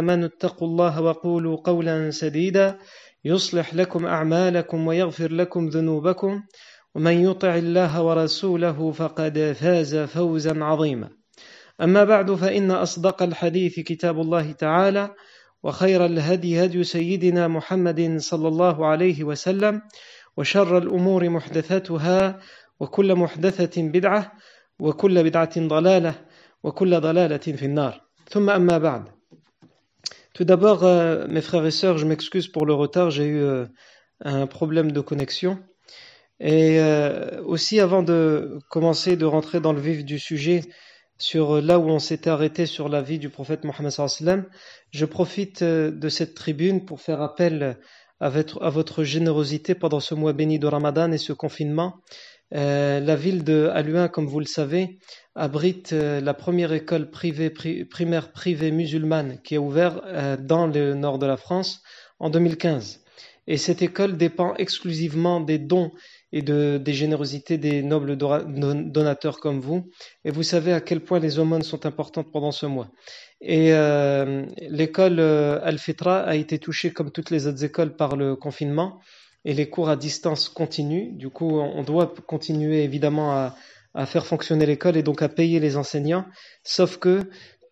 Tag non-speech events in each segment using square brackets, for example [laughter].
آمنوا اتقوا الله وقولوا قولا سديدا يصلح لكم أعمالكم ويغفر لكم ذنوبكم ومن يطع الله ورسوله فقد فاز فوزا عظيما. أما بعد فإن أصدق الحديث كتاب الله تعالى وخير الهدي هدي سيدنا محمد صلى الله عليه وسلم وشر الأمور محدثاتها وكل محدثة بدعة وكل بدعة ضلالة وكل ضلالة في النار. ثم أما بعد Tout d'abord, euh, mes frères et sœurs, je m'excuse pour le retard, j'ai eu euh, un problème de connexion. Et euh, aussi, avant de commencer, de rentrer dans le vif du sujet, sur là où on s'était arrêté sur la vie du prophète Mohammed sallam, je profite de cette tribune pour faire appel à votre, à votre générosité pendant ce mois béni de Ramadan et ce confinement. Euh, la ville de Aluin, comme vous le savez, abrite euh, la première école privée, primaire privée musulmane qui a ouvert euh, dans le nord de la France en 2015. Et cette école dépend exclusivement des dons et de, des générosités des nobles donateurs comme vous. Et vous savez à quel point les aumônes sont importantes pendant ce mois. Et euh, l'école Al-Fitra a été touchée comme toutes les autres écoles par le confinement et les cours à distance continuent. Du coup, on doit continuer évidemment à, à faire fonctionner l'école et donc à payer les enseignants. Sauf que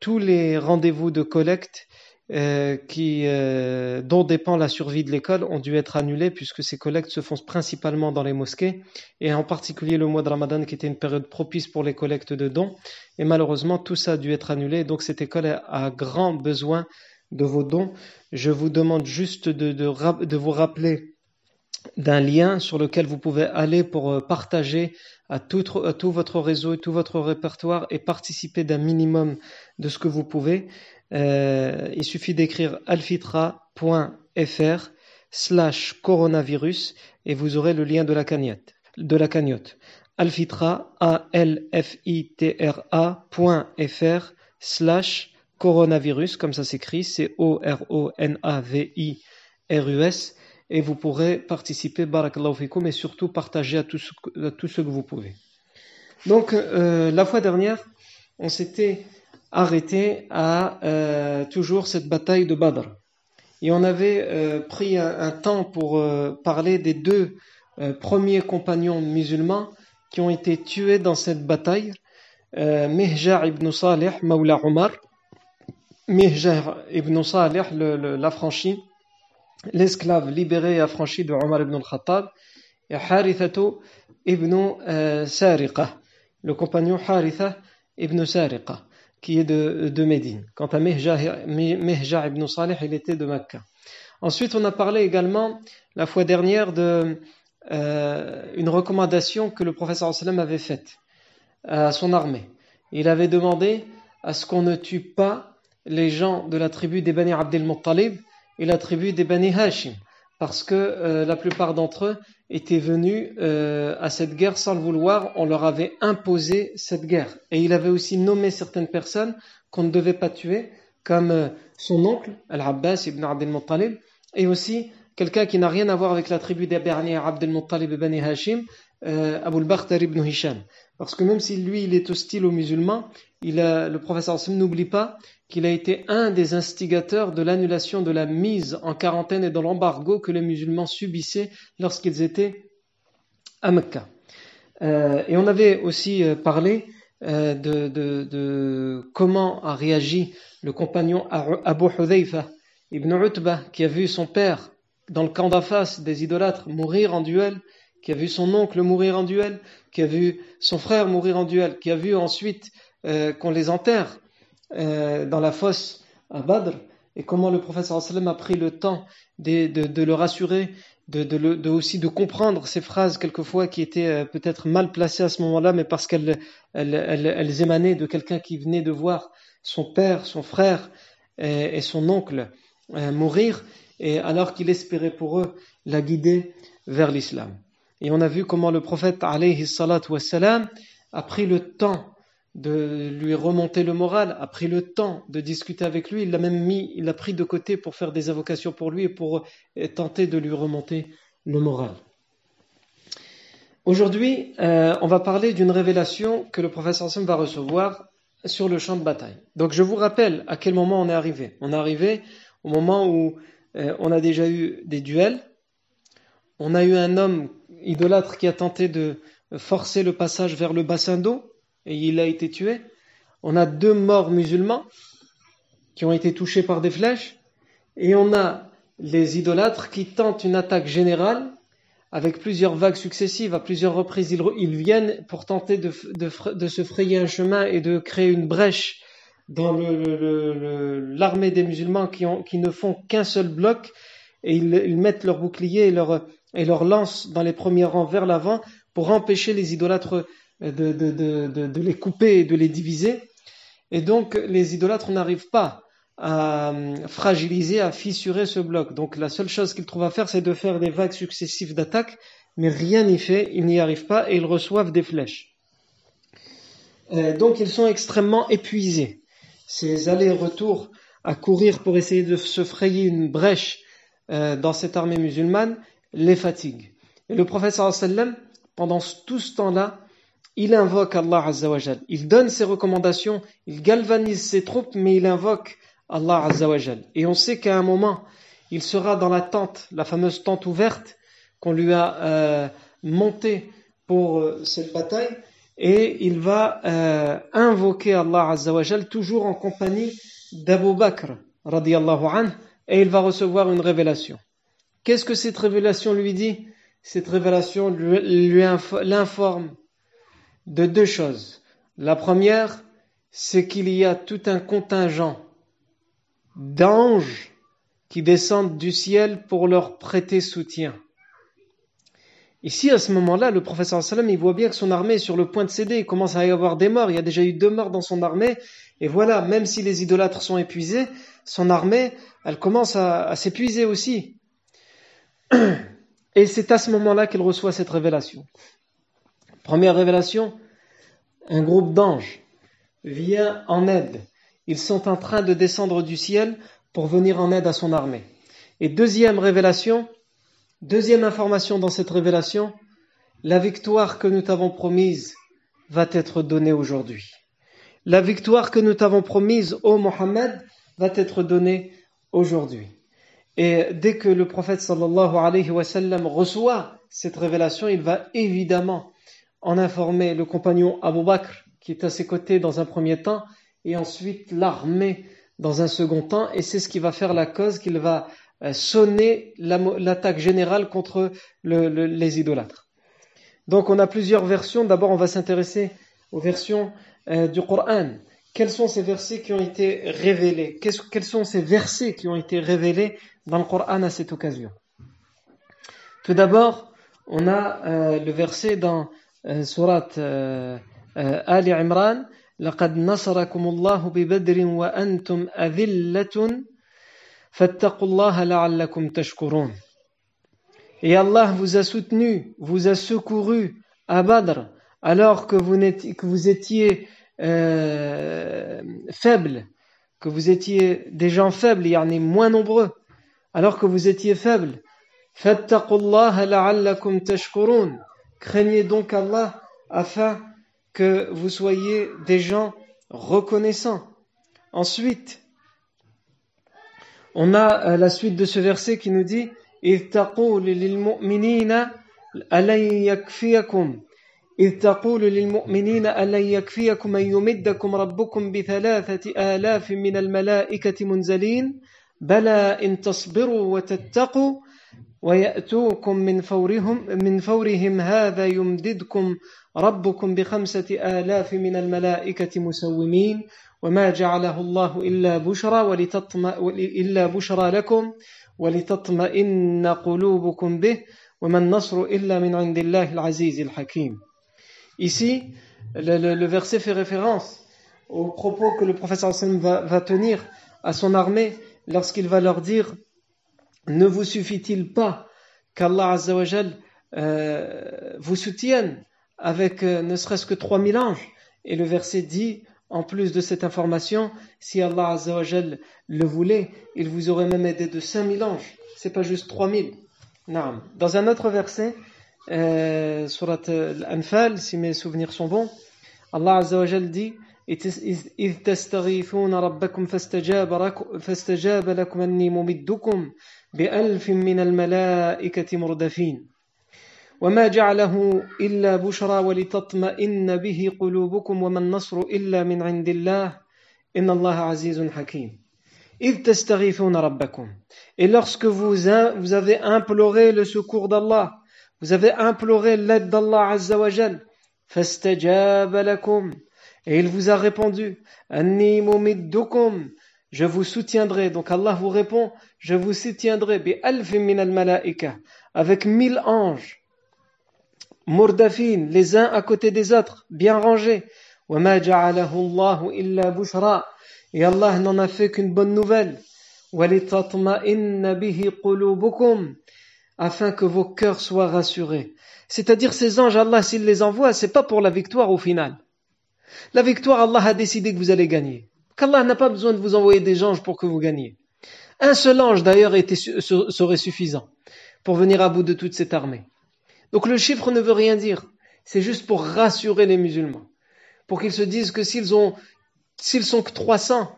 tous les rendez-vous de collecte euh, qui, euh, dont dépend la survie de l'école ont dû être annulés puisque ces collectes se font principalement dans les mosquées et en particulier le mois de Ramadan qui était une période propice pour les collectes de dons. Et malheureusement, tout ça a dû être annulé. Donc cette école a, grand besoin de vos dons. Je vous demande juste de, de, de vous rappeler d'un lien sur lequel vous pouvez aller pour euh, partager à tout, votre réseau et tout votre répertoire et participer d'un minimum de ce que vous pouvez. Euh, il suffit d'écrire alfitra.fr slash coronavirus et vous aurez le lien de la cagnotte. De la cagnotte. Alfitra, A-L-F-I-T-R-A.fr slash coronavirus, comme ça s'écrit, c'est O-R-O-N-A-V-I-R-U-S, et vous pourrez participer, barakallahu fikum, et surtout partager à tout ce, que vous pouvez. Donc, euh, la fois dernière, on s'était arrêté à euh, toujours cette bataille de Badr. Et on avait euh, pris un, temps pour parler des deux premiers compagnons musulmans qui ont été tués dans cette bataille. Mihjar ibn Salih, Mawla Omar. Mihjar ibn Salih, l'affranchi, l'esclave libéré et affranchi de Omar ibn al-Khattab. Et Harithato ibn Sariqa, le compagnon Haritha ibn Sariqa qui est de, de Médine. Quant à Mehja ibn Salih, il était de Mecca. Ensuite, on a parlé également la fois dernière de euh, une recommandation que le professeur sallam avait faite à son armée. Il avait demandé à ce qu'on ne tue pas les gens de la tribu des Bani Abdel Muttalib et la tribu des Bani Hashim, parce que euh, la plupart d'entre eux étaient venus euh, à cette guerre sans le vouloir, on leur avait imposé cette guerre. Et il avait aussi nommé certaines personnes qu'on ne devait pas tuer, comme euh, son oncle, Al-Abbas ibn Abdel Muttalib, et aussi quelqu'un qui n'a rien à voir avec la tribu des Berniers Abdel Muttalib ibn Hashim, euh, Abu al ibn Hisham. Parce que même si lui, il est hostile aux musulmans, le professeur n'oublie pas qu'il a été un des instigateurs de l'annulation de la mise en quarantaine et de l'embargo que les musulmans subissaient lorsqu'ils étaient à Mecca. Euh, et on avait aussi euh, parlé euh, de, comment a réagi le compagnon Abu Hudayfa ibn Utbah, qui a vu son père dans le camp d'Afas des idolâtres mourir en duel, qui a vu son oncle mourir en duel, qui a vu son frère mourir en duel, qui a vu ensuite qu'on les enterre euh, dans la fosse à Badr et comment le professeur sallam a pris le temps de, de, de le rassurer, de, de, aussi de comprendre ces phrases quelquefois qui étaient euh, peut-être mal placées à ce moment-là, mais parce qu'elles elles, elles, émanaient de quelqu'un qui venait de voir son père, son frère et, et son oncle euh, mourir, et alors qu'il espérait pour eux la guider vers l'islam. Et on a vu comment le prophète alayhi wassalam, a pris le temps de lui remonter le moral, a pris le temps de discuter avec lui, il l'a même mis, il l'a pris de côté pour faire des invocations pour lui et pour euh, tenter de lui remonter le moral. Aujourd'hui, euh, on va parler d'une révélation que le professeur Hassan va recevoir sur le champ de bataille. Donc je vous rappelle à quel moment on est arrivé. On est arrivé au moment où euh, on a déjà eu des duels. On a eu un homme idolâtre qui a tenté de forcer le passage vers le bassin d'eau et il a été tué. On a deux morts musulmans qui ont été touchés par des flèches. Et on a les idolâtres qui tentent une attaque générale avec plusieurs vagues successives, à plusieurs reprises, ils, viennent pour tenter de, se frayer un chemin et de créer une brèche dans l'armée des musulmans qui, ne font qu'un seul bloc, et ils, mettent leurs boucliers et leurs et leur lancent dans les premiers rangs vers l'avant pour empêcher les idolâtres de, de, les couper et de les diviser. Et donc les idolâtres n'arrivent pas à euh, fragiliser, à fissurer ce bloc. Donc la seule chose qu'ils trouvent à faire, c'est de faire des vagues successives d'attaques, mais rien n'y fait, ils n'y arrivent pas et ils reçoivent des flèches. Euh, donc ils sont extrêmement épuisés. Ces allers-retours à courir pour essayer de se frayer une brèche euh, dans cette armée musulmane les fatiguent. Et le prophète sallam, pendant tout ce temps-là, il invoque Allah Azzawajal. Il donne ses recommandations, il galvanise ses troupes, mais il invoque Allah Azzawajal. Et on sait qu'à un moment, il sera dans la tente, la fameuse tente ouverte qu'on lui a euh, montée pour euh, cette bataille, et il va euh, invoquer Allah Azzawajal toujours en compagnie d'Abu Bakr, radiallahu anhu, et il va recevoir une révélation. Qu'est-ce que cette révélation lui dit? Cette révélation l'informe de deux choses. La première, c'est qu'il y a tout un contingent d'anges qui descendent du ciel pour leur prêter soutien. Ici, à ce moment-là, le professeur sallam, il voit bien que son armée est sur le point de céder. Il commence à y avoir des morts. Il y a déjà eu deux morts dans son armée. Et voilà, même si les idolâtres sont épuisés, son armée, elle commence à, s'épuiser aussi. Et c'est à ce moment-là qu'il reçoit cette révélation. Première révélation, un groupe d'anges vient en aide ils sont en train de descendre du ciel pour venir en aide à son armée. Et deuxième révélation, deuxième information dans cette révélation, la victoire que nous t'avons promise va être donnée aujourd'hui. La victoire que nous t'avons promise, ô Mohammed, va être donnée aujourd'hui. Et dès que le prophète sallallahu alayhi wa sallam reçoit cette révélation, il va évidemment en informer le compagnon Abu Bakr, qui est à ses côtés dans un premier temps, et ensuite l'armée dans un second temps, et c'est ce qui va faire la cause qu'il va euh, sonner l'attaque générale contre les idolâtres. Donc on a plusieurs versions. D'abord on va s'intéresser aux versions euh, du Coran Quels sont ces versets qui ont été révélés Quels sont ces versets qui ont été révélés dans le Coran à cette occasion Tout d'abord, on a euh, le verset dans Surat Ali Imran لقد نصركم الله ببدر وأنتم أذلة فاتقوا الله لعلكم تشكرون Et Allah vous a soutenu, vous a secouru à Badr, alors que vous, que vous étiez euh, faibles, que vous étiez des gens faibles, il y en a moins nombreux, alors que vous étiez faibles. Craignez donc Allah afin que vous soyez des gens reconnaissants. Ensuite, on a euh, la suite de ce verset qui nous dit إذ تقول للمؤمنين ألن يكفيكم أن يمدكم ربكم بثلاثة آلاف من الملائكة منزلين؟ بلى إن تصبروا وتتقوا ويأتوكم من فورهم من فورهم هذا يمددكم ربكم بخمسة آلاف من الملائكة مسومين. وما جعله الله إلا بشرى ولتطمئ إلا بشرى لكم ولتطمئن قلوبكم به. وما النصر إلا من عند الله العزيز الحكيم. Ici, le, verset fait référence aux propos que le professeur va, va tenir à son armée lorsqu'il va leur dire Ne vous suffit-il pas qu'Allah Azzawajal euh, vous soutienne avec euh, ne serait-ce que 3000 anges? Et le verset dit, en plus de cette information, si Allah Azzawajal le voulait, il vous aurait même aidé de 5000 anges. C'est pas juste 3000. Dans un autre verset, euh, surat Al-Anfal, si mes souvenirs sont bons, Allah Azzawajal dit إذ تستغيثون ربكم فاستجاب, فاستجاب لكم أني ممدكم بألف من الملائكة مردفين وما جعله إلا بشرى ولتطمئن به قلوبكم وما النصر إلا من عند الله إن الله عزيز حكيم إذ تستغيثون ربكم Et lorsque vous, vous avez imploré le secours d'Allah, Vous avez imploré l'aide d'Allah Azzawajal. Et il vous a répondu, je vous soutiendrai. Donc Allah vous répond, je vous soutiendrai avec mille anges, murdafin, les uns à côté des autres, bien rangés. Et Allah n'en a fait qu'une bonne nouvelle afin que vos cœurs soient rassurés. C'est-à-dire ces anges, Allah, s'il les envoie, c'est pas pour la victoire au final. La victoire, Allah a décidé que vous allez gagner. Qu'Allah n'a pas besoin de vous envoyer des anges pour que vous gagniez. Un seul ange, d'ailleurs, serait suffisant pour venir à bout de toute cette armée. Donc le chiffre ne veut rien dire. C'est juste pour rassurer les musulmans. Pour qu'ils se disent que s'ils ont, s'ils sont que 300,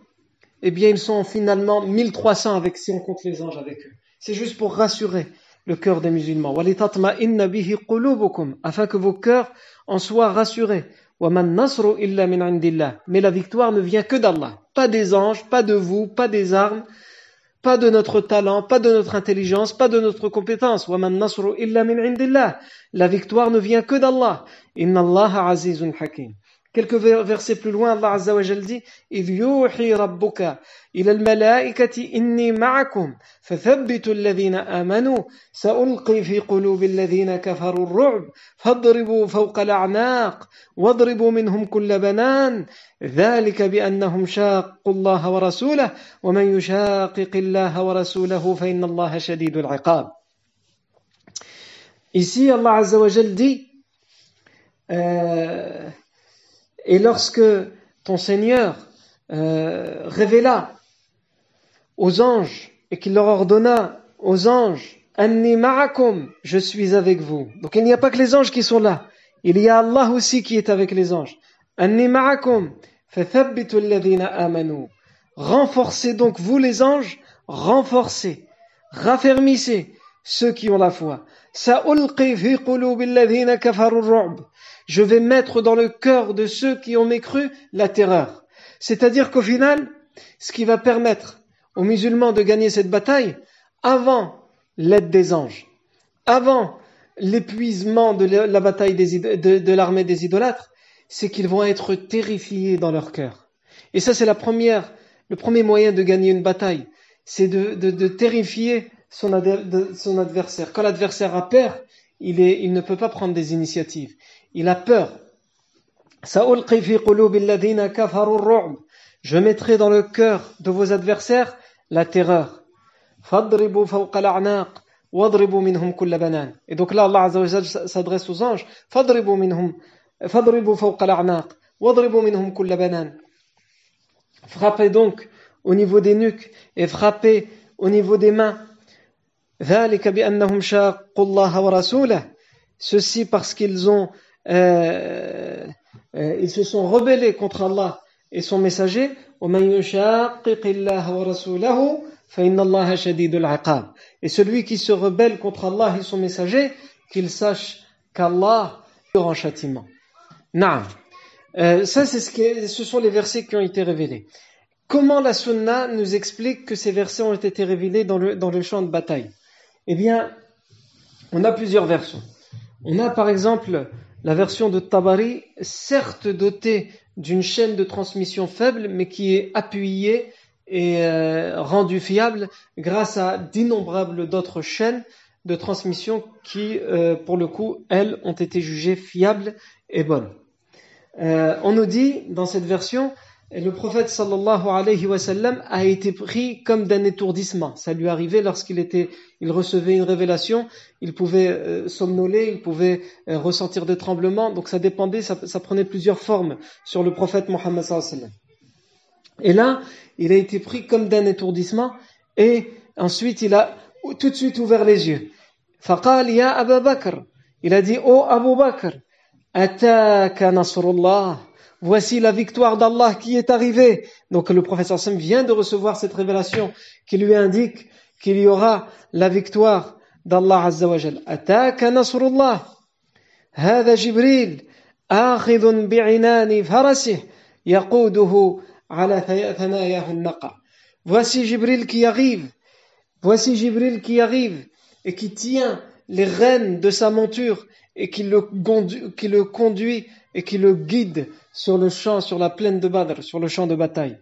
eh bien ils sont finalement 1300 avec, si on compte les anges avec eux. C'est juste pour rassurer le cœur des musulmans. Afin que vos cœurs en soient rassurés. Mais la victoire ne vient que d'Allah. Pas des anges, pas de vous, pas des armes, pas de notre talent, pas de notre intelligence, pas de notre compétence. La victoire ne vient que d'Allah. Quelques versets plus loin, Allah Azza wa Jal إذ يوحي ربك إلى الملائكة إني معكم فثبتوا الذين آمنوا سألقي في قلوب الذين كفروا الرعب فاضربوا فوق الأعناق واضربوا منهم كل بنان ذلك بأنهم شاقوا الله ورسوله ومن يشاقق الله ورسوله فإن الله شديد العقاب Ici, Allah Azza wa Jal dit Et lorsque ton Seigneur euh, révéla aux anges et qu'il leur ordonna aux anges Anni ma'akum, je suis avec vous. Donc il n'y a pas que les anges qui sont là. Il y a Allah aussi qui est avec les anges. Anni ma'akum, amanu. Renforcez donc vous les anges, renforcez, raffermissez ceux qui ont la foi. Je vais mettre dans le cœur de ceux qui ont mécru la terreur. C'est-à-dire qu'au final, ce qui va permettre aux musulmans de gagner cette bataille, avant l'aide des anges, avant l'épuisement de la bataille de, l'armée des idolâtres, c'est qu'ils vont être terrifiés dans leur cœur. Et ça, c'est la première, le premier moyen de gagner une bataille, c'est de, terrifier son, adversaire. Quand l'adversaire a peur, il ne peut pas prendre des initiatives il a peur. Je mettrai dans le cœur de vos adversaires la terreur. Et donc là, Allah s'adresse aux anges. Frappez donc au niveau des nuques et frappez au niveau des mains. Ceci parce qu'ils ont euh, euh, ils se sont rebellés contre Allah et son messager. et celui qui se rebelle contre Allah et son messager qu'il sache qu'Allah en châtiment. Euh, ça c'est ce, ce sont les versets qui ont été révélés. Comment la sunna nous explique que ces versets ont été révélés dans le, dans le champ de bataille? Eh bien on a plusieurs versions. On a par exemple la version de Tabari, certes dotée d'une chaîne de transmission faible, mais qui est appuyée et euh, rendue fiable grâce à d'innombrables d'autres chaînes de transmission qui, euh, pour le coup, elles, ont été jugées fiables et bonnes. Euh, on nous dit dans cette version et le prophète sallallahu alayhi wa sallam a été pris comme d'un étourdissement. Ça lui arrivait lorsqu'il était, il recevait une révélation, il pouvait euh, somnoler, il pouvait euh, ressentir des tremblements. Donc ça dépendait, ça, prenait plusieurs formes sur le prophète Mohammed sallallahu alayhi wa sallam. Et là, il a été pris comme d'un étourdissement et ensuite il a tout de suite ouvert les yeux. Faqal ya Abu Bakr. Il a dit, oh Abu Bakr, ataka nasrullah voici la victoire d'Allah qui est arrivée. Donc le prophète sallam vient de recevoir cette révélation qui lui indique qu'il y aura la victoire d'Allah Azza wa Jal. Ataka nasrullah. هذا جبريل آخذ بعنان فرسه يقوده على ثناياه النقع. Voici Jibril qui arrive. Voici Jibril qui arrive et qui tient les rênes de sa monture et qui le, qui le conduit et qui le guide sur le champ, sur la plaine de Badr, sur le champ de bataille.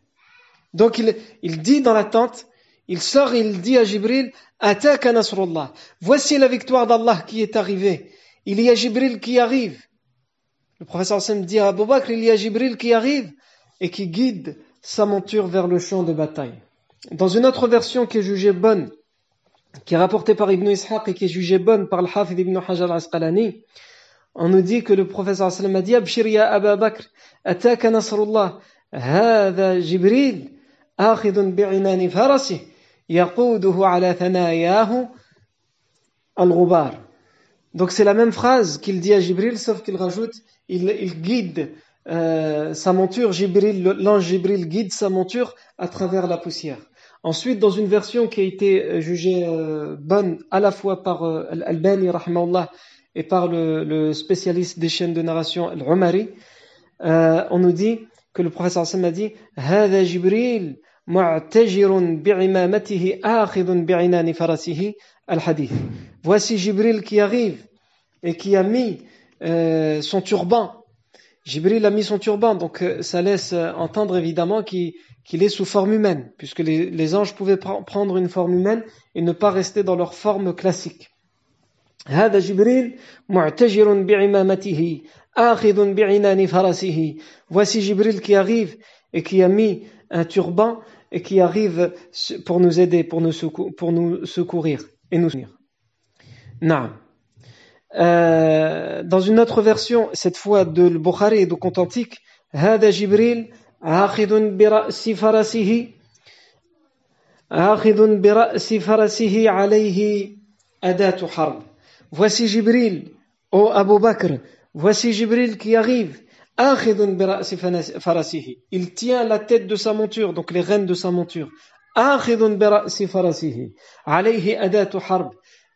Donc il, il dit dans la tente, il sort il dit à Jibril, Ataka Nasrullah. Voici la victoire d'Allah qui est arrivée. Il y a Jibril qui arrive. Le professeur Hassan dit à Abu Bakr, il y a Jibril qui arrive et qui guide sa monture vers le champ de bataille. Dans une autre version qui est jugée bonne, qui est rapportée par Ibn Ishaq et qui est jugée bonne par le Hafid Ibn Hajar al-Asqalani, on nous dit que le professeur sallam a dit Abshir ya Aba Bakr, ataka nasrullah, hadha Jibril, akhidun bi'inani farasi, yaquduhu ala thanayahu al-ghubar. Donc c'est la même phrase qu'il dit à Jibril, sauf qu'il rajoute, il, il guide euh, sa monture, Jibril, l'ange Jibril guide sa monture à travers la poussière. Ensuite, dans une version qui a été euh, jugée euh, bonne à la fois par euh, Al-Albani, et par le, le, spécialiste des chaînes de narration, Al-Umari, euh, on nous dit que le professeur Hassan a dit هذا جبريل معتجر بعمامته آخذ بعنان فرسه الحديث Voici Jibril qui arrive et qui a mis euh, son turban. Jibril a mis son turban, donc euh, ça laisse entendre évidemment qu'il qu est sous forme humaine, puisque les, les anges pouvaient pr prendre une forme humaine et ne pas rester dans leur forme classique. هذا جبريل معتجر بعمامته آخذ بعنان فرسه Voici Jibril qui arrive et qui a mis un turban et qui arrive pour nous aider, pour nous, secou pour nous secourir et nous soutenir. Non. Euh, dans une autre version, cette fois de Bukhari et de compte antique, هذا جبريل آخذ برأس فرسه آخذ برأس فرسه عليه أداة حرب Voici Jibril, ô Abu Bakr, voici Jibril qui arrive. Il tient la tête de sa monture, donc les rênes de sa monture.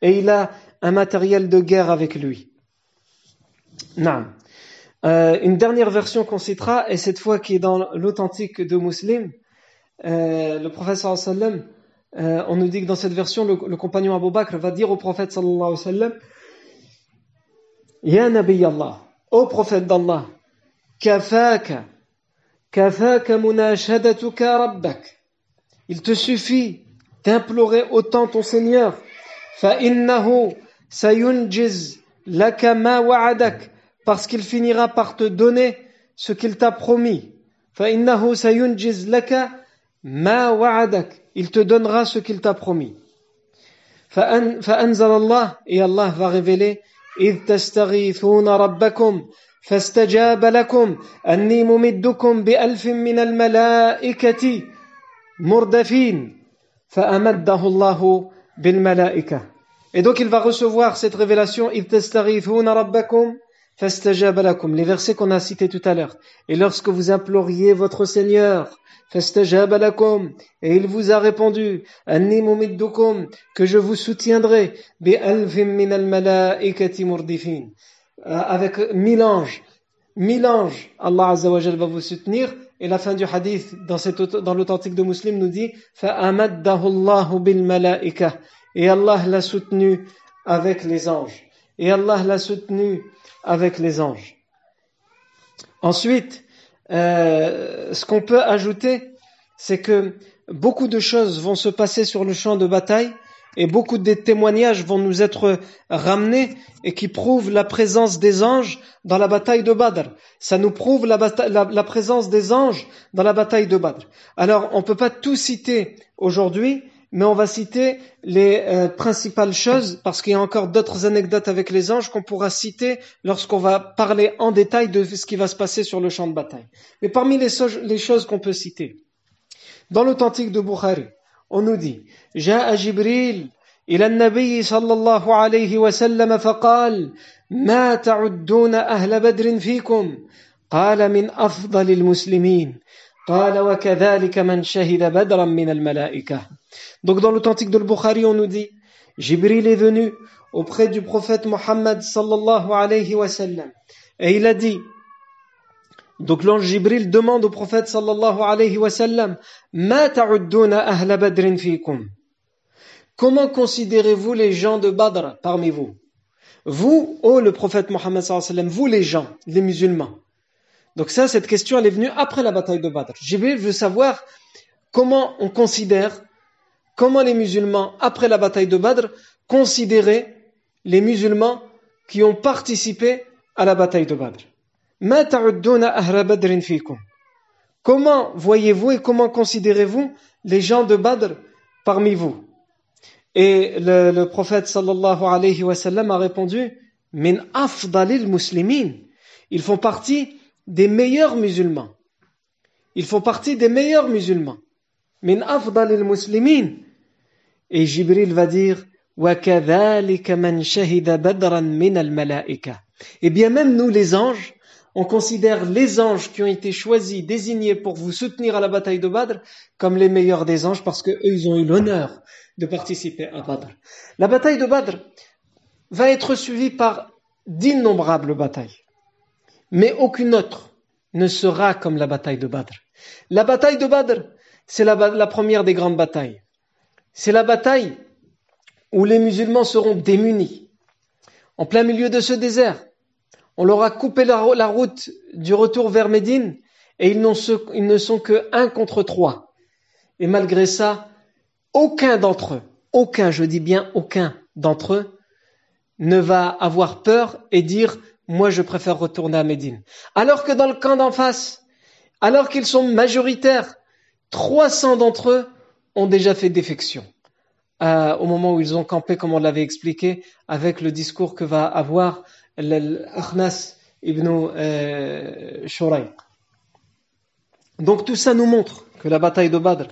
Et il a un matériel de guerre avec lui. Euh, une dernière version qu'on citera, et cette fois qui est dans l'authentique de Muslim, euh, le professeur sallam euh, on nous dit que dans cette version, le, compagnon Abu Bakr va dire au prophète sallallahu alayhi wa sallam Ya Nabi Allah, ô prophète d'Allah, kafaka, kafaka munashadatuka rabbak. Il te suffit d'implorer autant ton Seigneur. Fa innahu sayunjiz laka ma wa'adak. Parce qu'il finira par te donner ce qu'il t'a promis. Fa innahu sayunjiz laka ما وعدك il te donnera ce qu'il t'a promis. فأنزل الله et Allah va révéler إذ تستغيثون ربكم فاستجاب لكم أني ممدكم بألف من الملائكة مردفين فأمده الله بالملائكة Et donc il va recevoir cette révélation إذ تستغيثون ربكم فاستجاب لكم les versets qu'on a cités tout à l'heure et lorsque vous imploriez votre Seigneur et il vous a répondu que je vous soutiendrai avec mille anges. Mille anges Allah Azza wa va vous soutenir. Et la fin du hadith dans, dans l'authentique de Muslim nous dit et Allah l'a soutenu avec les anges. Et Allah l'a soutenu avec les anges. Ensuite euh, ce qu'on peut ajouter, c'est que beaucoup de choses vont se passer sur le champ de bataille et beaucoup de témoignages vont nous être ramenés et qui prouvent la présence des anges dans la bataille de Badr. Ça nous prouve la, la, la présence des anges dans la bataille de Badr. Alors, on ne peut pas tout citer aujourd'hui, mais on va citer les euh, principales choses parce qu'il y a encore d'autres anecdotes avec les anges qu'on pourra citer lorsqu'on va parler en détail de ce qui va se passer sur le champ de bataille. Mais parmi les, so les choses qu'on peut citer, dans l'authentique de Bukhari, on nous dit جاء جبريل إلى النبي صلى الله عليه وسلم فقال ما تعدون أهل بدر فيكم قال من أفضل المسلمين donc dans l'authentique de Bukhari, on nous dit, Jibril est venu auprès du prophète Mohammed sallallahu alayhi wa sallam. Et il a dit, donc l'ange Jibril demande au prophète sallallahu alayhi wa sallam, Ma ta'udduna. Comment considérez-vous les gens de Badr parmi vous? Vous, oh, le prophète Mohammed sallallahu alayhi wa sallam, vous les gens, les musulmans. Donc ça, cette question, elle est venue après la bataille de Badr. Jibril veut savoir comment on considère, comment les musulmans, après la bataille de Badr, considéraient les musulmans qui ont participé à la bataille de Badr. Comment voyez-vous et comment considérez-vous les gens de Badr parmi vous? Et le, prophète sallallahu alayhi wa sallam a répondu Min afdalil muslimin. Ils font partie des meilleurs musulmans. Ils font partie des meilleurs musulmans. Min afdalil muslimin. Et Jibril va dire et bien même nous les anges, on considère les anges qui ont été choisis, désignés pour vous soutenir à la bataille de Badr comme les meilleurs des anges parce qu'eux, ils ont eu l'honneur de participer à Badr. La bataille de Badr va être suivie par d'innombrables batailles. Mais aucune autre ne sera comme la bataille de Badr. La bataille de Badr, c'est la, première des grandes batailles. C'est la bataille où les musulmans seront démunis, en plein milieu de ce désert. On leur a coupé la, route du retour vers Médine et ils ne sont que un contre trois. Et malgré ça, aucun d'entre eux, aucun, je dis bien aucun d'entre eux, ne va avoir peur et dire moi je préfère retourner à Médine. Alors que dans le camp d'en face, alors qu'ils sont majoritaires, 300 d'entre eux ont déjà fait défection. Euh, au moment où ils ont campé, comme on l'avait expliqué, avec le discours que va avoir l'Akhnas ibn euh. Donc tout ça nous montre que la bataille de Badr,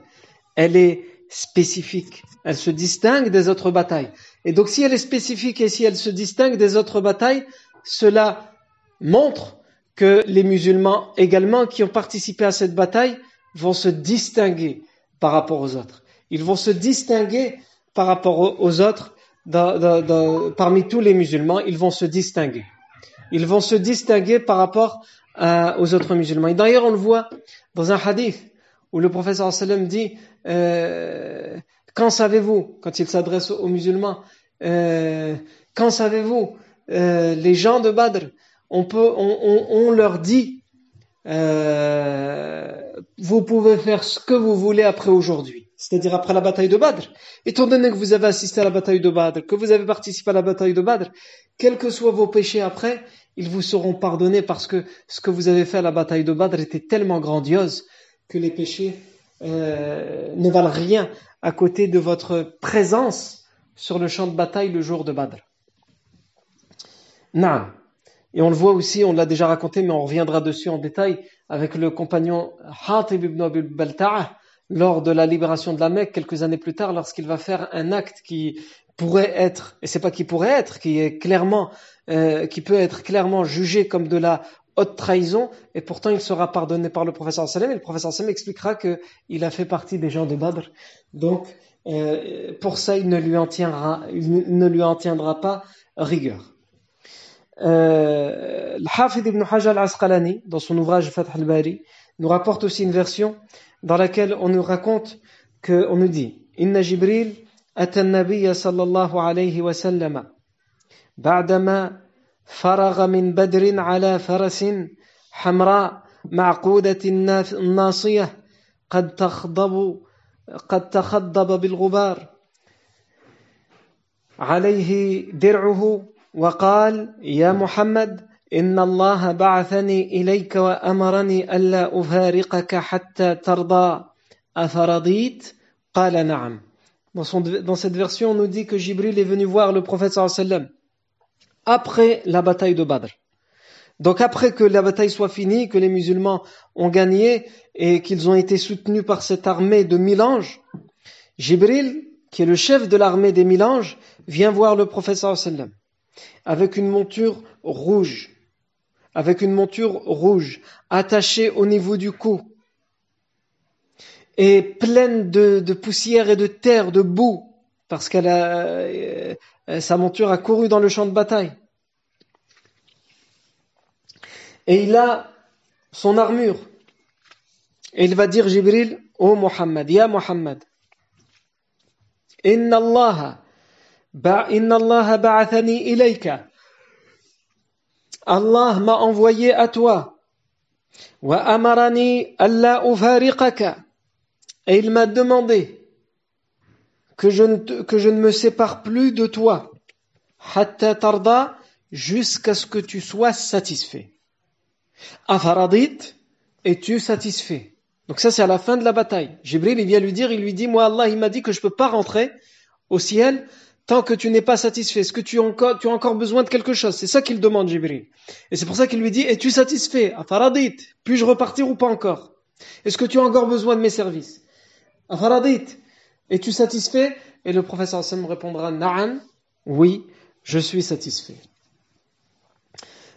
elle est spécifique, elle se distingue des autres batailles. Et donc si elle est spécifique et si elle se distingue des autres batailles, cela montre que les musulmans également qui ont participé à cette bataille vont se distinguer par rapport aux autres. Ils vont se distinguer par rapport aux autres, parmi tous les musulmans, ils vont se distinguer. Ils vont se distinguer par rapport aux autres musulmans. Et d'ailleurs, on le voit dans un hadith où le professeur sallam dit euh, Quand savez-vous, quand il s'adresse aux musulmans, euh, quand savez-vous, euh, les gens de Badr, on, leur dit Vous pouvez faire ce que vous voulez après aujourd'hui c'est-à-dire après la bataille de Badr. Étant donné que vous avez assisté à la bataille de Badr, que vous avez participé à la bataille de Badr, quels que soient vos péchés après, ils vous seront pardonnés parce que ce que vous avez fait à la bataille de Badr était tellement grandiose que les péchés euh, ne valent rien à côté de votre présence sur le champ de bataille le jour de Badr. Naam. Et on le voit aussi, on l'a déjà raconté, mais on reviendra dessus en détail avec le compagnon Hatib ibn Abi Balta'a, lors de la libération de la Mecque quelques années plus tard, lorsqu'il va faire un acte qui pourrait être, et c'est pas qui pourrait être, qui est clairement, euh, qui peut être clairement jugé comme de la haute trahison, et pourtant il sera pardonné par le professeur Salem, et le professeur Salem expliquera qu'il a fait partie des gens de Badr. Donc, euh, pour ça, il ne lui en tiendra, il ne lui en tiendra pas rigueur. Euh, le Hafid ibn Hajar al-Asqalani, dans son ouvrage Fath al-Bari, nous rapporte aussi une version dans laquelle on nous raconte que on nous dit Inna Jibril أتى النبي صلى الله عليه وسلم بعدما فرغ من بدر على فرس حمراء معقودة الناصية قد تخضب قد تخضب بالغبار عليه درعه وقال يا محمد إن الله بعثني إليك وأمرني ألا أفارقك حتى ترضى أفرضيت قال نعم dans, son, dans cette version, on nous dit que Jibril est venu voir le prophète sallam après la bataille de Badr. Donc après que la bataille soit finie, que les musulmans ont gagné et qu'ils ont été soutenus par cette armée de mille anges, Jibril, qui est le chef de l'armée des mille anges, vient voir le prophète sallam avec une monture rouge avec une monture rouge, attachée au niveau du cou, et pleine de, poussière et de terre, de boue, parce qu'elle a, euh, sa monture a couru dans le champ de bataille. Et il a son armure. Et il va dire Jibril, ô oh Muhammad, Ya Muhammad, Inna Allah, Inna Allah ba'athani ilayka. Allah m'a envoyé à toi. Wa. Et il m'a demandé que je, ne que je ne me sépare plus de toi. Hatta tarda, jusqu'à ce que tu sois satisfait. Afaradit, es-tu satisfait? Donc ça c'est à la fin de la bataille. Jibril il vient lui dire, il lui dit, moi Allah il m'a dit que je peux pas rentrer au ciel tant que tu n'es pas satisfait. Est-ce que tu as, encore, besoin de quelque chose? C'est ça qu'il demande Jibril. Et c'est pour ça qu'il lui dit, es-tu satisfait? Afaradit, puis-je repartir ou pas encore? Est-ce que tu as encore besoin de mes services? Afaradit, es-tu satisfait? Et le professeur Hassan répondra, Na'an, oui, je suis satisfait.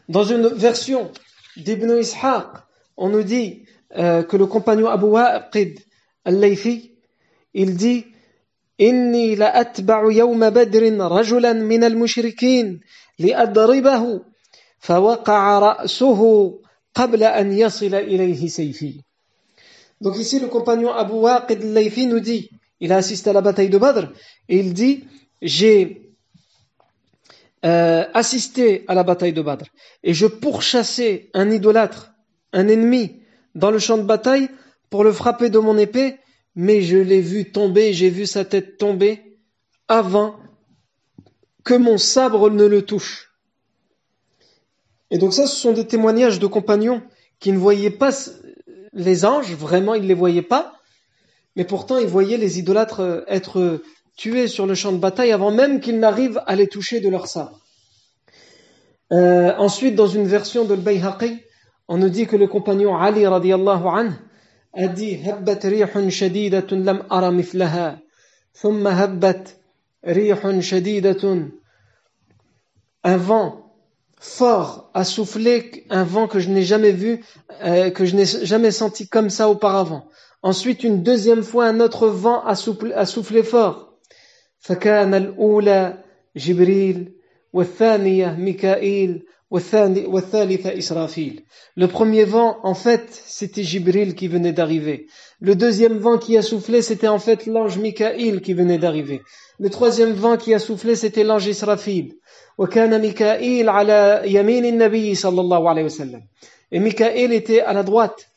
Dans une version d'Ibn Ishaq, on nous dit euh, que le compagnon Abu Waqid al-Layfi, il dit إني لأتبع يوم بدر رجلا من المشركين لأضربه فوقع رأسه قبل أن يصل إليه سيفي Donc ici, le compagnon Abu Waqid al-Layfi nous dit, il a assisté à la bataille de Badr, et il dit, j'ai euh, assisté à la bataille de Badr et je pourchassais un idolâtre, un ennemi, dans le champ de bataille pour le frapper de mon épée, mais je l'ai vu tomber, j'ai vu sa tête tomber avant que mon sabre ne le touche. Et donc ça, ce sont des témoignages de compagnons qui ne voyaient pas les anges, vraiment ils ne les voyaient pas, mais pourtant ils voyaient les idolâtres euh, être tués sur le champ de bataille avant même qu'ils n'arrivent à les toucher de leur sabre. Euh, ensuite, dans une version de l'Bayhaqi, on nous dit que le compagnon Ali radiallahu anhu a dit هبت ريح شديدة لم أرى مثلها ثم هبت ريح شديدة un vent fort a soufflé, un vent que je n'ai jamais vu, euh, que je n'ai jamais senti comme ça auparavant. Ensuite, une deuxième fois, un autre vent a soufflé, a soufflé fort. فكان الأولى جبريل والثانية ميكائيل والثالثة إسرافيل le premier vent, en fait, c'était Jibril qui venait d'arriver. Le deuxième vent qui a soufflé, c'était en fait l'ange Mikaïl qui venait d'arriver. Le troisième vent qui a soufflé, c'était l'ange Israfil. Et Mikaïl était à la droite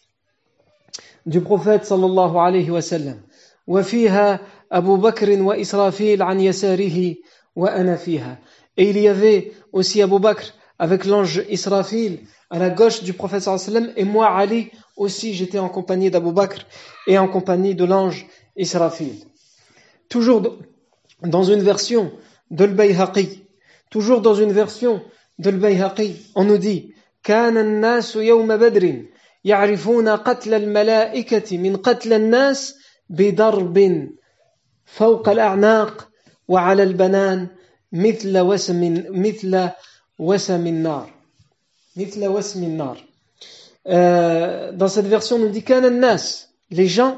du prophète sallallahu alayhi wa sallam. Et il y avait aussi Abu Bakr avec l'ange Israfil à la gauche du prophète sallam et moi Ali aussi j'étais en compagnie d'Abu Bakr et en compagnie de l'ange Israfil. Toujours dans une version de l'Bayhaqi, toujours dans une version de l'Bayhaqi, on nous dit كان الناس يوم بدر يعرفون قتل الملائكة من قتل الناس بضرب فوق الأعناق وعلى البنان مثل وسم مثل وسم النار مثل وسم النار euh, dans cette version on nous dit كان الناس les gens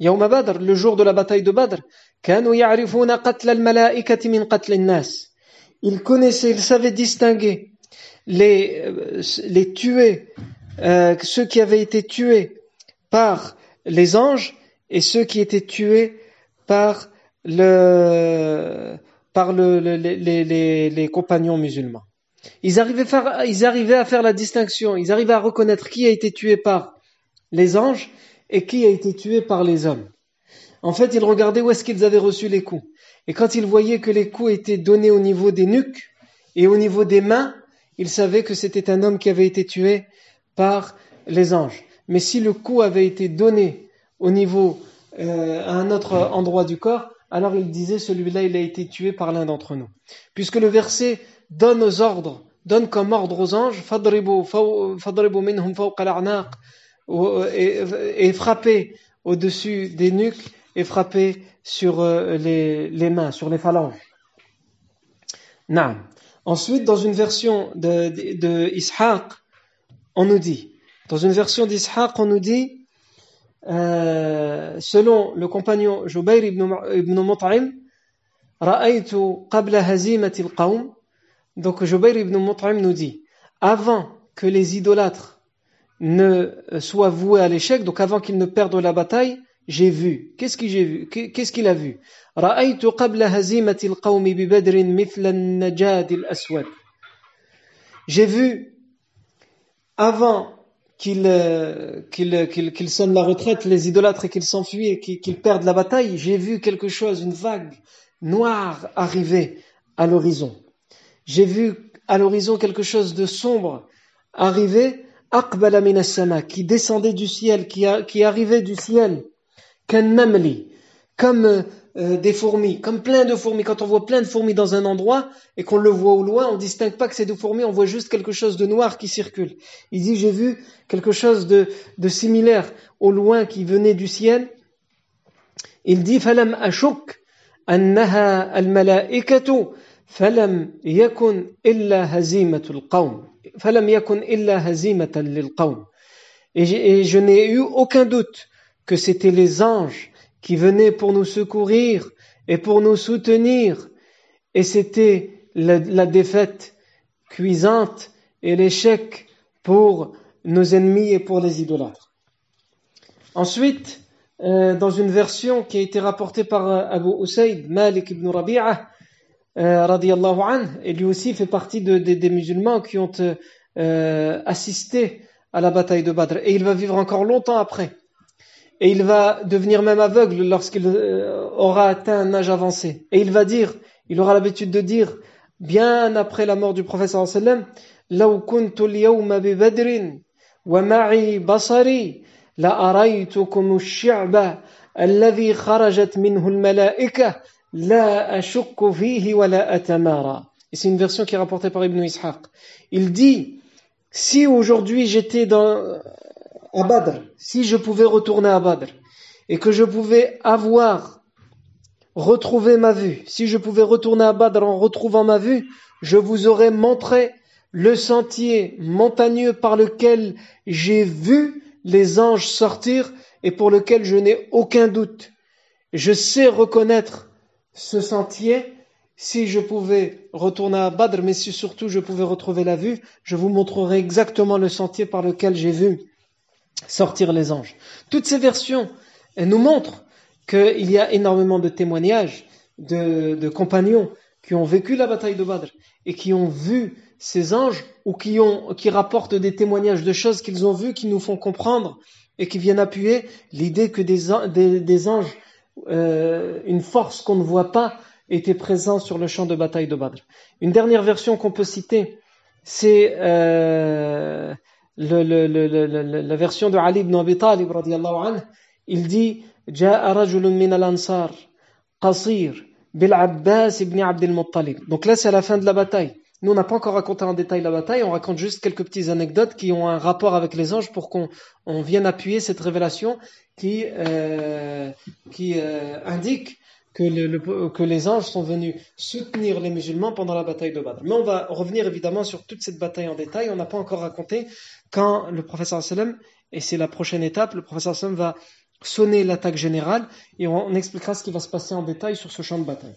يوم بدر le jour de la bataille de Badr كانوا يعرفون قتل الملائكة من قتل الناس ils connaissaient ils savaient distinguer les euh, les tués euh, ceux qui avaient été tués par les anges et ceux qui étaient tués par le par le, les, les, les, compagnons musulmans. Ils arrivaient, ils à faire la distinction, ils arrivaient à reconnaître qui a été tué par les anges et qui a été tué par les hommes. En fait, ils regardaient où est-ce qu'ils avaient reçu les coups. Et quand ils voyaient que les coups étaient donnés au niveau des nuques et au niveau des mains, ils savaient que c'était un homme qui avait été tué par les anges. Mais si le coup avait été donné au niveau euh, à un autre endroit du corps, alors il disait celui-là il a été tué par l'un d'entre nous. Puisque le verset donne aux ordres, donne comme ordre aux anges, et, frapper au-dessus des nuques et frapper sur euh, les, les mains, sur les phalanges. Ensuite, dans une version de, de, Ishaq, on nous dit, dans une version d'Ishaq, on nous dit, euh, selon le compagnon Jubayr ibn, ibn Mut'im, Ra'aytu qabla hazimati al-qawm. Donc Jubayr ibn Mut'im nous dit, avant que les idolâtres ne soient voués à l'échec, donc avant qu'ils ne perdent la bataille, j'ai vu. Qu'est-ce qu'il vu? Qu'est-ce qu'il a vu? J'ai vu avant qu'ils qu'il, qu'il, qu'il sonnent la retraite, les idolâtres, et qu'ils s'enfuient et qu'ils perdent la bataille, j'ai vu quelque chose, une vague noire arriver à l'horizon. J'ai vu à l'horizon quelque chose de sombre arriver, aqbala qui descendait du ciel, qui, arrivait du ciel, namli, comme euh, des fourmis, comme plein de fourmis. Quand on voit plein de fourmis dans un endroit et qu'on le voit au loin, on distingue pas que c'est des fourmis, on voit juste quelque chose de noir qui circule. Il dit j'ai vu quelque chose de, de similaire au loin qui venait du ciel. Il dit falam ashuk annaha al-mala'ikatu illa hazimatan lil qawm. Et je n'ai eu aucun doute que c'était les anges qui venait pour nous secourir et pour nous soutenir. Et c'était la, défaite cuisante et l'échec pour nos ennemis et pour les idolâtres. Ensuite, euh, dans une version qui a été rapportée par euh, Abu Usaid, Malik ibn Rabi'a, euh, et lui aussi fait partie des musulmans qui ont assisté à la bataille de Badr. Et il va vivre encore longtemps après et il va devenir même aveugle lorsqu'il euh, aura atteint un âge avancé. Et il va dire, il aura l'habitude de dire, bien après la mort du prophète sallam, لو كنت اليوم ببدر ومعي بصري لأريتكم الشعب الذي خرجت منه الملائكة la atamara. Et c'est une version qui est rapportée par Ibn Ishaq. Il dit, si aujourd'hui j'étais dans, à Badr, si je pouvais retourner à Badr, et que je pouvais avoir, retrouvé ma vue, si je pouvais retourner à Badr en retrouvant ma vue, je vous aurais montré le sentier montagneux par lequel j'ai vu les anges sortir et pour lequel je n'ai aucun doute. Je sais reconnaître ce sentier si je pouvais retourner à Badr, mais si surtout je pouvais retrouver la vue, je vous montrerai exactement le sentier par lequel j'ai vu sortir les anges. Toutes ces versions, nous montrent qu'il y a énormément de témoignages de, compagnons qui ont vécu la bataille de Badr et qui ont vu ces anges ou qui, rapportent des témoignages de choses qu'ils ont vues qui nous font comprendre et qui viennent appuyer l'idée que des, anges, euh, une force qu'on ne voit pas, était présent sur le champ de bataille de Badr. Une dernière version qu'on peut citer, c'est euh, le, le, le, la version de Ali ibn Abi Talib anhu, il dit جاء رجل من الأنصار قصير بالعباس ibn عبد المطلب donc là c'est à la fin de la bataille nous on n'a pas encore raconté en détail la bataille on raconte juste quelques petites anecdotes qui ont un rapport avec les anges pour qu'on on vienne appuyer cette révélation qui euh, euh, indique que, les anges sont venus soutenir les musulmans pendant la bataille de Badr. Mais on va revenir évidemment sur toute cette bataille en détail. On n'a pas encore raconté quand le professeur sallam, et c'est la prochaine étape, le professeur sallam va sonner l'attaque générale et on expliquera ce qui va se passer en détail sur ce champ de bataille.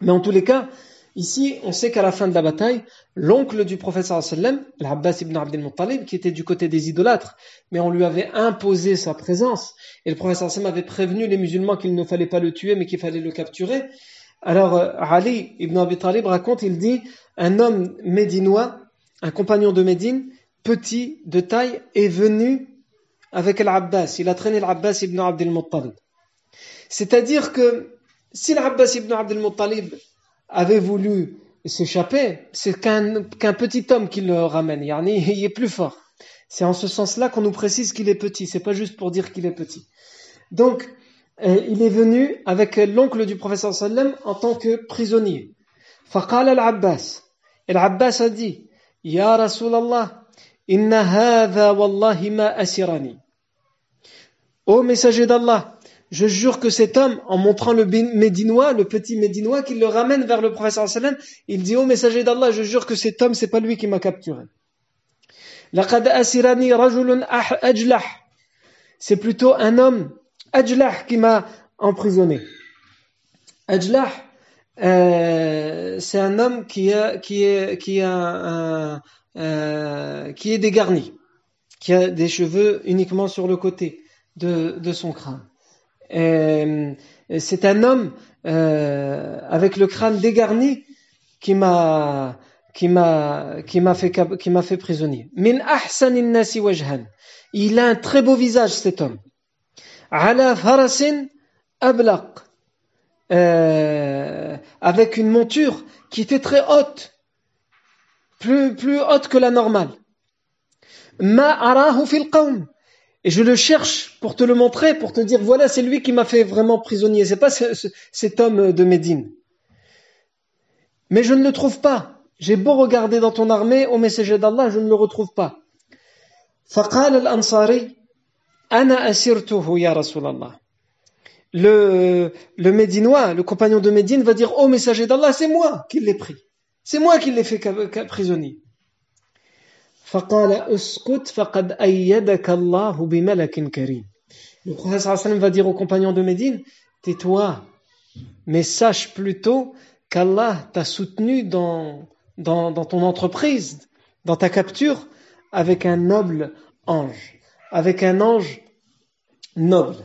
Mais en tous les cas, Ici, on sait qu'à la fin de la bataille, l'oncle du prophète sallam, l'Abbas ibn Abdel Muttalib, qui était du côté des idolâtres, mais on lui avait imposé sa présence, et le prophète sallam avait prévenu les musulmans qu'il ne fallait pas le tuer, mais qu'il fallait le capturer. Alors, euh, Ali ibn Abi Talib raconte, il dit, un homme médinois, un compagnon de Médine, petit, de taille, est venu avec l'Abbas. Il a traîné l'Abbas ibn Abdel Muttalib. C'est-à-dire que si l'Abbas ibn Abdel Muttalib avait voulu s'échapper, c'est qu'un petit homme qui le ramène. [laughs] Il est plus fort. C'est en ce sens-là qu'on nous précise qu'il est petit. C'est pas juste pour dire qu'il est petit. Donc, euh, il est venu avec l'oncle du professeur sallam en tant que prisonnier. Faqala al-Abbas. Et l'Abbas a dit, Rasulallah, inna hadha wallahi ma asirani. Ô messager d'Allah, je jure que cet homme, en montrant le Médinois, le petit Médinois, qu'il le ramène vers le professeur sallam, il dit, oh, messager d'Allah, je jure que cet homme, c'est pas lui qui m'a capturé. Ah, c'est plutôt un homme, ajlah, qui m'a emprisonné. Ajlah, euh, c'est un homme qui, a, euh, qui, est, dégarni, qui a des cheveux uniquement sur le côté de son crâne c'est un homme euh, avec le crâne dégarni qui m'a qui m'a qui m'a fait qui m'a fait prisonnier. Min ahsanin nasi wajhan. Il a un très beau visage cet homme. Ala farasin ablaq. Euh, avec une monture qui était très haute, plus plus haute que la normale. Ma arahu fil. Et je le cherche pour te le montrer, pour te dire voilà, c'est lui qui m'a fait vraiment prisonnier. C'est pas cet homme de Médine. Mais je ne le trouve pas. J'ai beau regarder dans ton armée, au messager d'Allah, je ne le retrouve pas. Le, le Médinois, le compagnon de Médine va dire, oh messager d'Allah, c'est moi qui l'ai pris. C'est moi qui l'ai fait prisonnier. Le prophète va dire aux compagnons de Médine, tais-toi, mais sache plutôt qu'Allah t'a soutenu dans ton entreprise, dans ta capture, avec un noble ange, avec un ange noble.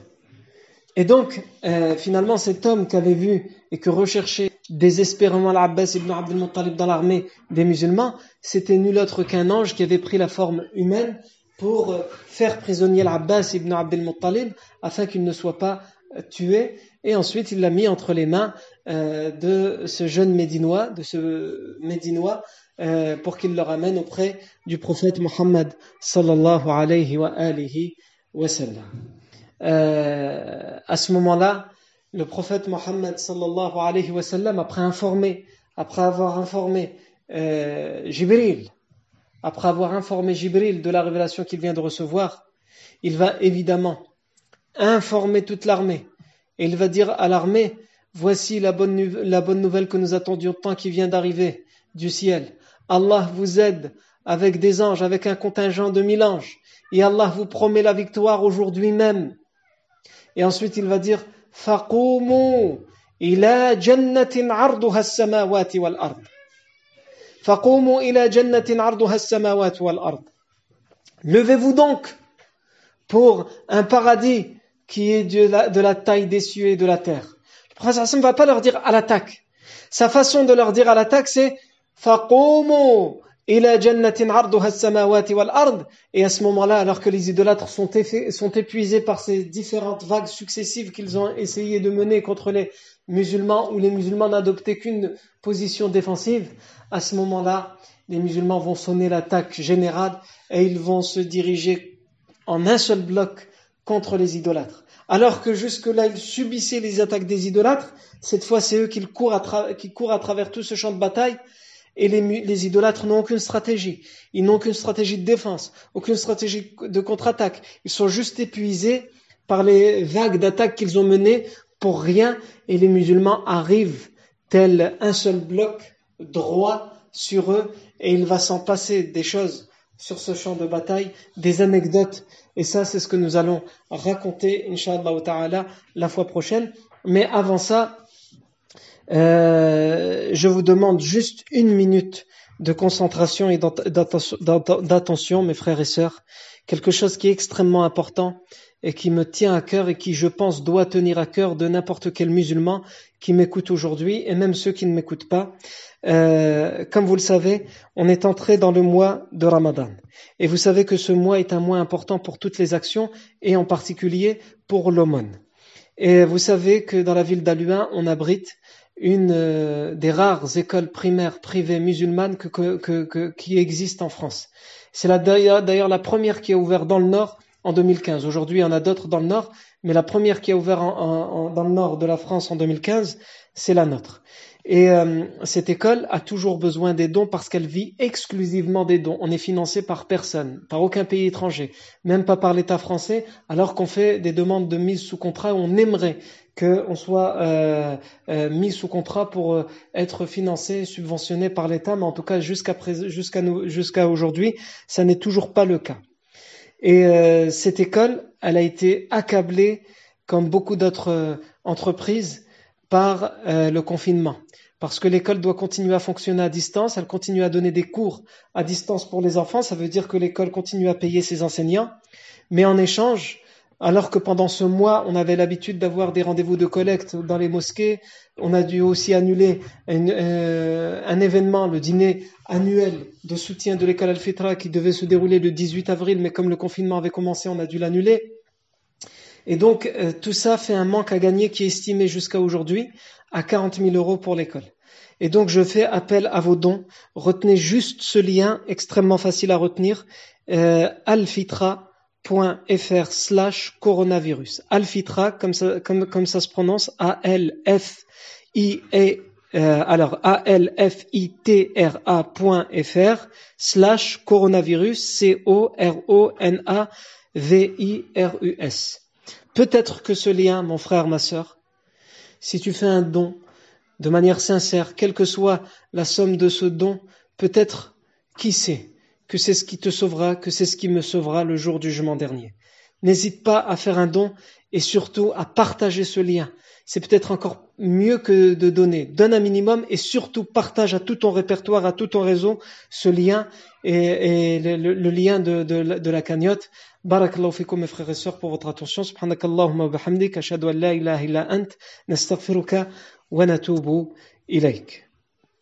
Et donc, euh, finalement, cet homme qu'avait vu et que recherchait désespérément l'Abbas ibn Abdel Muttalib dans l'armée des musulmans, c'était nul autre qu'un ange qui avait pris la forme humaine pour euh, faire prisonnier l'Abbas ibn Abdel Muttalib afin qu'il ne soit pas euh, tué. Et ensuite, il l'a mis entre les mains de ce jeune Médinois, de ce Médinois, pour qu'il le ramène auprès du prophète Muhammad sallallahu alayhi wa alihi wa sallam. Euh, à ce moment-là, le prophète Mohammed sallallahu alayhi wa sallam, après informé, après avoir informé euh, Jibril, après avoir informé Jibril de la révélation qu'il vient de recevoir, il va évidemment informer toute l'armée. Et il va dire à l'armée, voici la bonne, nouvelle que nous attendions tant qui vient d'arriver du ciel. Allah vous aide avec des anges, avec un contingent de mille anges. Et Allah vous promet la victoire aujourd'hui même. Et ensuite, il va dire فَقُومُوا إِلَى جَنَّةٍ عَرْضُهَا السَّمَاوَاتِ وَالْأَرْضِ فَقُومُوا إِلَى جَنَّةٍ عَرْضُهَا السَّمَاوَاتِ وَالْأَرْضِ Levez-vous donc pour un paradis qui est de la, de la taille des cieux et de la terre. Le prophète ne va pas leur dire à l'attaque. Sa façon de leur dire à l'attaque, c'est et à ce moment-là alors que les idolâtres sont, épuisés par ces différentes vagues successives qu'ils ont essayé de mener contre les musulmans où les musulmans n'adoptaient qu'une position défensive à ce moment-là les musulmans vont sonner l'attaque générale et ils vont se diriger en un seul bloc contre les idolâtres. Alors que jusque-là ils subissaient les attaques des idolâtres cette fois c'est eux qui courent à travers tout ce champ de bataille et les, idolâtres n'ont aucune stratégie. Ils n'ont aucune stratégie de défense, aucune stratégie de contre-attaque. Ils sont juste épuisés par les vagues d'attaques qu'ils ont menées pour rien. Et les musulmans arrivent tel un seul bloc droit sur eux. Et il va s'en passer des choses sur ce champ de bataille, des anecdotes. Et ça, c'est ce que nous allons raconter, Inch'Allah ta'ala, la fois prochaine. Mais avant ça, euh, je vous demande juste une minute de concentration et d'attention, mes frères et sœurs. Quelque chose qui est extrêmement important et qui me tient à cœur et qui, je pense, doit tenir à cœur de n'importe quel musulman qui m'écoute aujourd'hui et même ceux qui ne m'écoutent pas. Euh, comme vous le savez, on est entré dans le mois de Ramadan. Et vous savez que ce mois est un mois important pour toutes les actions et en particulier pour l'aumône. Et vous savez que dans la ville d'Aluin, on abrite une euh, des rares écoles primaires privées musulmanes qui existent en France. C'est d'ailleurs la première qui a ouvert dans le Nord en 2015. Aujourd'hui, il y en a d'autres dans le Nord, mais la première qui a ouvert dans le Nord de la France en 2015, c'est la nôtre. Et euh, cette école a toujours besoin des dons parce qu'elle vit exclusivement des dons. On est financé par personne, par aucun pays étranger, même pas par l'État français, alors qu'on fait des demandes de mise sous contrat. On aimerait qu'on soit euh, euh, mis sous contrat pour euh, être financé, subventionné par l'État, mais en tout cas jusqu'à jusqu'à jusqu'à aujourd'hui, ça n'est toujours pas le cas. Et cette école, elle a été accablée, comme beaucoup d'autres entreprises, par le confinement. Parce que l'école doit continuer à fonctionner à distance, elle continue à donner des cours à distance pour les enfants, ça veut dire que l'école continue à payer ses enseignants, mais en échange, alors que pendant ce mois, on avait l'habitude d'avoir des rendez-vous de collecte dans les mosquées, on a dû aussi annuler euh, un événement, le dîner annuel de soutien de l'école Al-Fitra qui devait se dérouler le 18 avril, mais comme le confinement avait commencé, on a dû l'annuler. Et donc, euh, tout ça fait un manque à gagner qui est estimé jusqu'à aujourd'hui à 40 000 euros pour l'école. Et donc, je fais appel à vos dons. Retenez juste ce lien extrêmement facile à retenir. Euh, Al-Fitra fr coronavirus. Alfitra, comme ça, comme, comme ça se prononce, A-L-F-I-E, euh, alors A-L-F-I-T-R-A.fr slash coronavirus, C-O-R-O-N-A-V-I-R-U-S. Peut-être que ce lien, mon frère, ma sœur, si tu fais un don de manière sincère, quelle que soit la somme de ce don, peut-être, qui sait, que c'est ce qui te sauvera, que c'est ce qui me sauvera le jour du jugement dernier. N'hésite pas à faire un don et surtout à partager ce lien. C'est peut-être encore mieux que de donner. Donne un minimum et surtout partage à tout ton répertoire, à tout ton réseau ce lien et, le, lien de, la cagnotte. Barakallahu fikum mes frères et sœurs pour votre attention. Subhanakallahumma bihamdik. Ashhadu an la ant. Nastaghfiruka wa natubu ilayk.